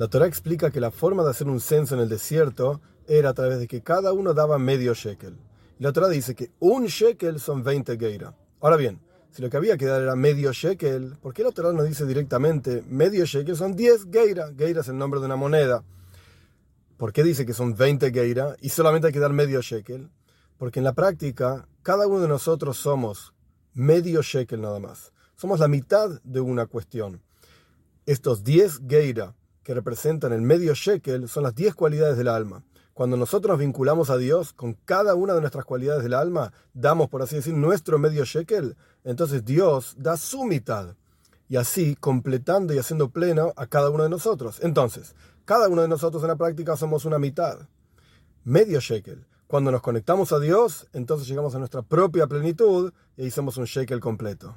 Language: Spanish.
La Torah explica que la forma de hacer un censo en el desierto era a través de que cada uno daba medio shekel. La Torah dice que un shekel son 20 geira. Ahora bien, si lo que había que dar era medio shekel, ¿por qué la Torah no dice directamente medio shekel son 10 geira? Geira es el nombre de una moneda. ¿Por qué dice que son 20 geira y solamente hay que dar medio shekel? Porque en la práctica, cada uno de nosotros somos medio shekel nada más. Somos la mitad de una cuestión. Estos 10 geira que representan el medio shekel son las 10 cualidades del alma. Cuando nosotros nos vinculamos a Dios con cada una de nuestras cualidades del alma, damos, por así decir, nuestro medio shekel, entonces Dios da su mitad. Y así completando y haciendo pleno a cada uno de nosotros. Entonces, cada uno de nosotros en la práctica somos una mitad. Medio shekel. Cuando nos conectamos a Dios, entonces llegamos a nuestra propia plenitud y ahí un shekel completo.